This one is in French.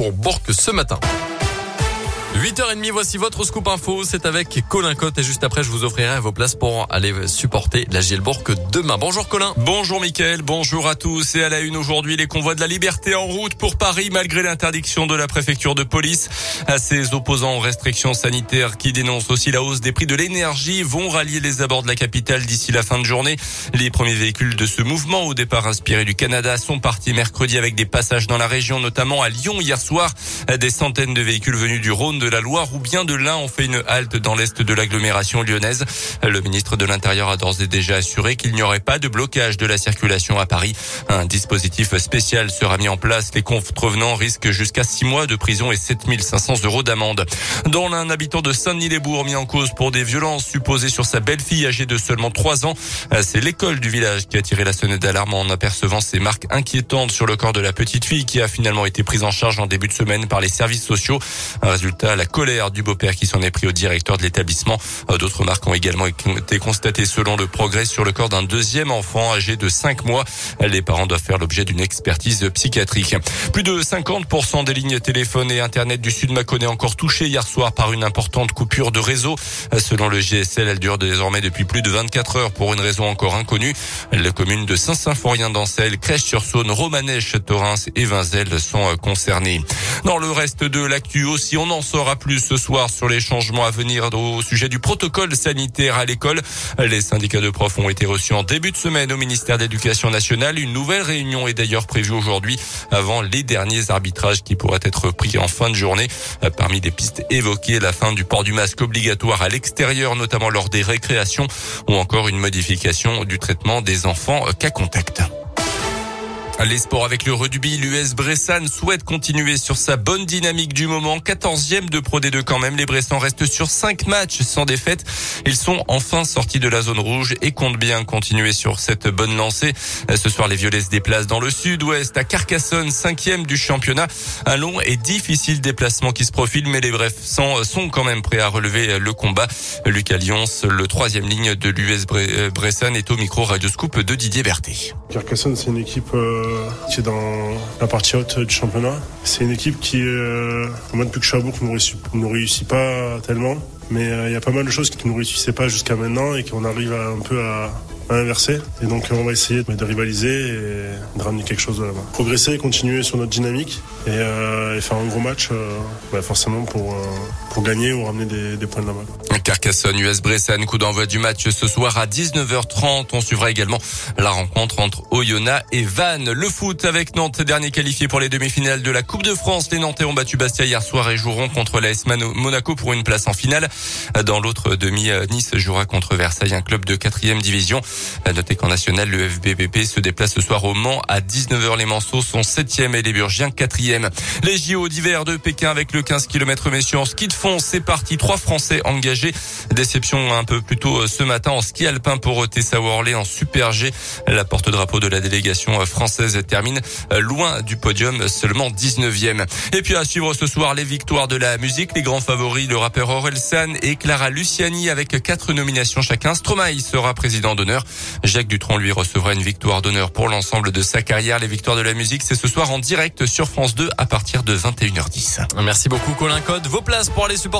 pour Bourg ce matin. 8h30, voici votre scoop info. C'est avec Colin Cotte et juste après, je vous offrirai vos places pour aller supporter la Gielbourg demain. Bonjour Colin. Bonjour Mickaël, bonjour à tous. Et à la une aujourd'hui, les convois de la liberté en route pour Paris malgré l'interdiction de la préfecture de police. À ses opposants aux restrictions sanitaires qui dénoncent aussi la hausse des prix de l'énergie vont rallier les abords de la capitale d'ici la fin de journée. Les premiers véhicules de ce mouvement au départ inspiré du Canada sont partis mercredi avec des passages dans la région, notamment à Lyon hier soir. Des centaines de véhicules venus du Rhône, de la Loire ou bien de l'Ain ont fait une halte dans l'est de l'agglomération lyonnaise. Le ministre de l'Intérieur a d'ores et déjà assuré qu'il n'y aurait pas de blocage de la circulation à Paris. Un dispositif spécial sera mis en place. Les contrevenants risquent jusqu'à six mois de prison et 7500 euros d'amende. Dans un habitant de Saint-Denis-les-Bourgs mis en cause pour des violences supposées sur sa belle-fille âgée de seulement 3 ans, c'est l'école du village qui a tiré la sonnette d'alarme en apercevant ces marques inquiétantes sur le corps de la petite fille qui a finalement été prise en charge en début de semaine par les services sociaux. Un résultat la colère du beau-père qui s'en est pris au directeur de l'établissement. Euh, d'autres marques ont également été constatées selon le progrès sur le corps d'un deuxième enfant âgé de 5 mois. Les parents doivent faire l'objet d'une expertise psychiatrique. Plus de 50% des lignes téléphone et Internet du Sud Mâconnais encore touchées hier soir par une importante coupure de réseau. Selon le GSL, elle dure désormais depuis plus de 24 heures pour une raison encore inconnue. Les communes de Saint-Symphorien d'Ancel, Crèche-sur-Saône, Romanèche, Torrens et Vinzel sont euh, concernées. Dans le reste de l'actu aussi, on en saura plus ce soir sur les changements à venir au sujet du protocole sanitaire à l'école. Les syndicats de profs ont été reçus en début de semaine au ministère de l'Éducation nationale. Une nouvelle réunion est d'ailleurs prévue aujourd'hui avant les derniers arbitrages qui pourraient être pris en fin de journée. Parmi des pistes évoquées, la fin du port du masque obligatoire à l'extérieur, notamment lors des récréations, ou encore une modification du traitement des enfants cas contact. Les sports avec le rugby, l'US Bressan souhaite continuer sur sa bonne dynamique du moment. 14e de Pro D2 quand même. Les Bressans restent sur 5 matchs sans défaite. Ils sont enfin sortis de la zone rouge et comptent bien continuer sur cette bonne lancée. Ce soir, les Violets se déplacent dans le sud-ouest à Carcassonne, 5e du championnat. Un long et difficile déplacement qui se profile, mais les Bressans sont quand même prêts à relever le combat. Lucas Lyons, le troisième ligne de l'US Bressan, est au micro Radio Scoop de Didier Berthet. Carcassonne, c'est une équipe euh, qui est dans la partie haute du championnat. C'est une équipe qui, euh, moi depuis que je suis à Bourg, ne réussit, pas tellement. Mais euh, il y a pas mal de choses qui ne nous réussissaient pas jusqu'à maintenant et qu'on arrive un peu à, inverser. Et donc on va essayer de rivaliser et de ramener quelque chose de là-bas. Progresser, continuer sur notre dynamique et, euh, faire un gros match euh, bah, forcément pour, euh, pour gagner ou ramener des, des points de là-bas. Carcassonne, US Bressan, coup d'envoi du match ce soir à 19h30. On suivra également la rencontre entre Oyonnax et Vannes. Le foot avec Nantes, dernier qualifié pour les demi-finales de la Coupe de France. Les Nantais ont battu Bastia hier soir et joueront contre l'AS Monaco pour une place en finale. Dans l'autre demi, Nice jouera contre Versailles, un club de quatrième division. Notez qu'en national, le FBPP se déplace ce soir au Mans à 19h. Les Manceaux sont 7e et les Burgiens 4e. Les JO d'hiver de Pékin avec le 15 km messieurs en ski de fond. C'est parti. Trois Français engagés. Déception un peu plus tôt ce matin en ski alpin pour Tessa Worley en Super G. La porte-drapeau de la délégation française termine loin du podium, seulement 19e. Et puis à suivre ce soir les victoires de la musique. Les grands favoris, le rappeur Orelsan et Clara Luciani avec quatre nominations chacun. Stromae sera président d'honneur. Jacques Dutronc lui recevra une victoire d'honneur pour l'ensemble de sa carrière. Les victoires de la musique, c'est ce soir en direct sur France 2 à partir de 21h10. Merci beaucoup Colin Code. Vos places pour aller supporter